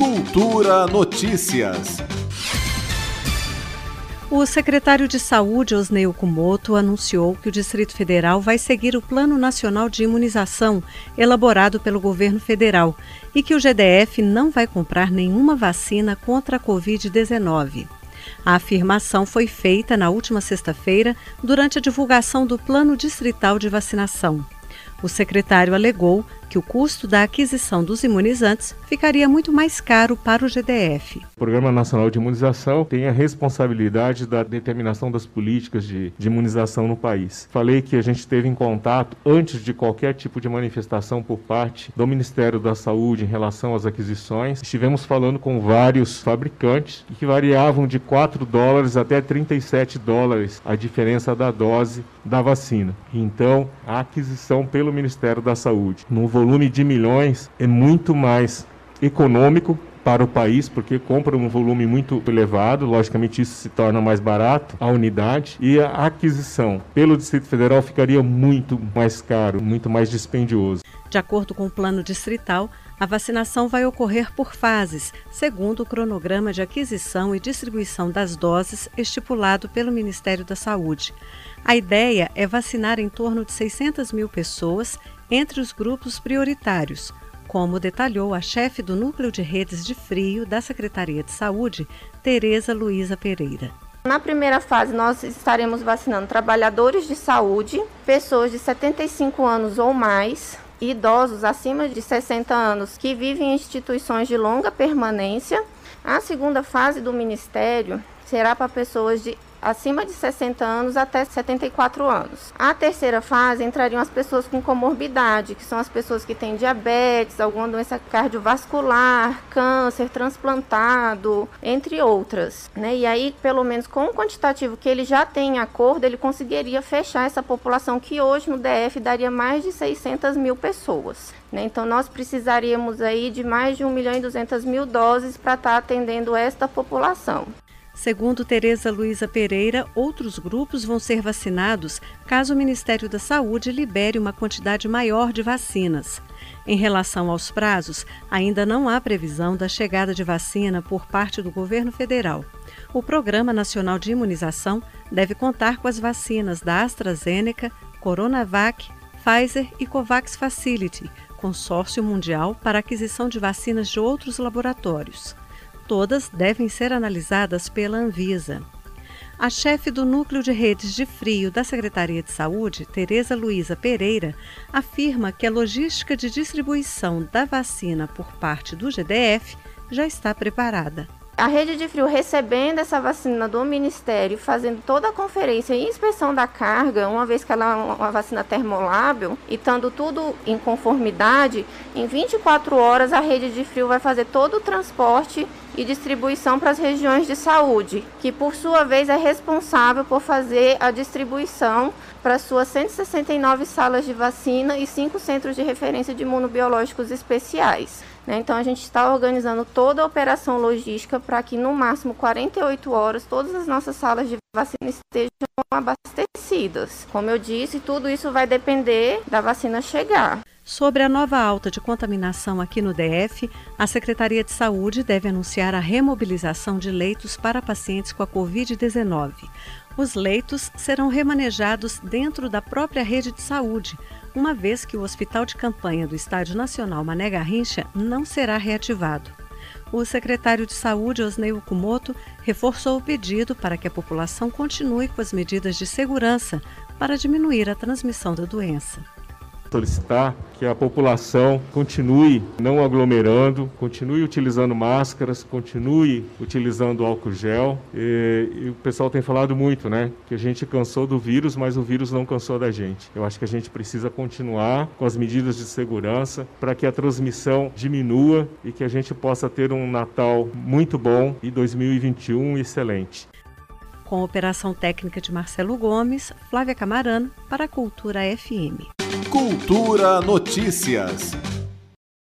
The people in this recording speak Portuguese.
Cultura Notícias. O secretário de Saúde, Osnei Okumoto, anunciou que o Distrito Federal vai seguir o Plano Nacional de Imunização elaborado pelo governo federal e que o GDF não vai comprar nenhuma vacina contra a Covid-19. A afirmação foi feita na última sexta-feira durante a divulgação do Plano Distrital de Vacinação. O secretário alegou que o custo da aquisição dos imunizantes ficaria muito mais caro para o GDF. O Programa Nacional de Imunização tem a responsabilidade da determinação das políticas de, de imunização no país. Falei que a gente teve em contato, antes de qualquer tipo de manifestação por parte do Ministério da Saúde em relação às aquisições, estivemos falando com vários fabricantes que variavam de 4 dólares até 37 dólares a diferença da dose da vacina. Então, a aquisição pelo Ministério da Saúde, no de milhões é muito mais econômico para o país, porque compra um volume muito elevado, logicamente isso se torna mais barato a unidade e a aquisição pelo Distrito Federal ficaria muito mais caro, muito mais dispendioso. De acordo com o plano distrital, a vacinação vai ocorrer por fases, segundo o cronograma de aquisição e distribuição das doses estipulado pelo Ministério da Saúde. A ideia é vacinar em torno de 600 mil pessoas entre os grupos prioritários, como detalhou a chefe do Núcleo de Redes de Frio da Secretaria de Saúde, Tereza Luiza Pereira. Na primeira fase, nós estaremos vacinando trabalhadores de saúde, pessoas de 75 anos ou mais, idosos acima de 60 anos que vivem em instituições de longa permanência. A segunda fase do Ministério será para pessoas de acima de 60 anos até 74 anos. A terceira fase entrariam as pessoas com comorbidade, que são as pessoas que têm diabetes, alguma doença cardiovascular, câncer, transplantado, entre outras. Né? E aí, pelo menos com o quantitativo que ele já tem em acordo, ele conseguiria fechar essa população que hoje no DF daria mais de 600 mil pessoas. Né? Então, nós precisaríamos aí de mais de 1 milhão e 200 mil doses para estar tá atendendo esta população. Segundo Tereza Luiza Pereira, outros grupos vão ser vacinados caso o Ministério da Saúde libere uma quantidade maior de vacinas. Em relação aos prazos, ainda não há previsão da chegada de vacina por parte do governo federal. O Programa Nacional de Imunização deve contar com as vacinas da AstraZeneca, Coronavac, Pfizer e COVAX Facility, consórcio mundial para aquisição de vacinas de outros laboratórios todas devem ser analisadas pela Anvisa. A chefe do Núcleo de Redes de Frio da Secretaria de Saúde, Tereza Luiza Pereira, afirma que a logística de distribuição da vacina por parte do GDF já está preparada a rede de frio recebendo essa vacina do Ministério, fazendo toda a conferência e inspeção da carga, uma vez que ela é uma vacina termolábil, e estando tudo em conformidade, em 24 horas a rede de frio vai fazer todo o transporte e distribuição para as regiões de saúde, que por sua vez é responsável por fazer a distribuição para suas 169 salas de vacina e cinco centros de referência de imunobiológicos especiais. Né? Então a gente está organizando toda a operação logística para que no máximo 48 horas todas as nossas salas de vacina estejam abastecidas. Como eu disse, tudo isso vai depender da vacina chegar. Sobre a nova alta de contaminação aqui no DF, a Secretaria de Saúde deve anunciar a remobilização de leitos para pacientes com a Covid-19. Os leitos serão remanejados dentro da própria rede de saúde, uma vez que o Hospital de Campanha do Estádio Nacional Mané Garrincha não será reativado. O secretário de Saúde, Osnei Okumoto, reforçou o pedido para que a população continue com as medidas de segurança para diminuir a transmissão da doença solicitar que a população continue não aglomerando, continue utilizando máscaras, continue utilizando álcool gel. E, e, o pessoal tem falado muito, né? Que a gente cansou do vírus, mas o vírus não cansou da gente. Eu acho que a gente precisa continuar com as medidas de segurança para que a transmissão diminua e que a gente possa ter um Natal muito bom e 2021 excelente. Com a operação técnica de Marcelo Gomes, Flávia Camarano para a Cultura FM. Cultura Notícias.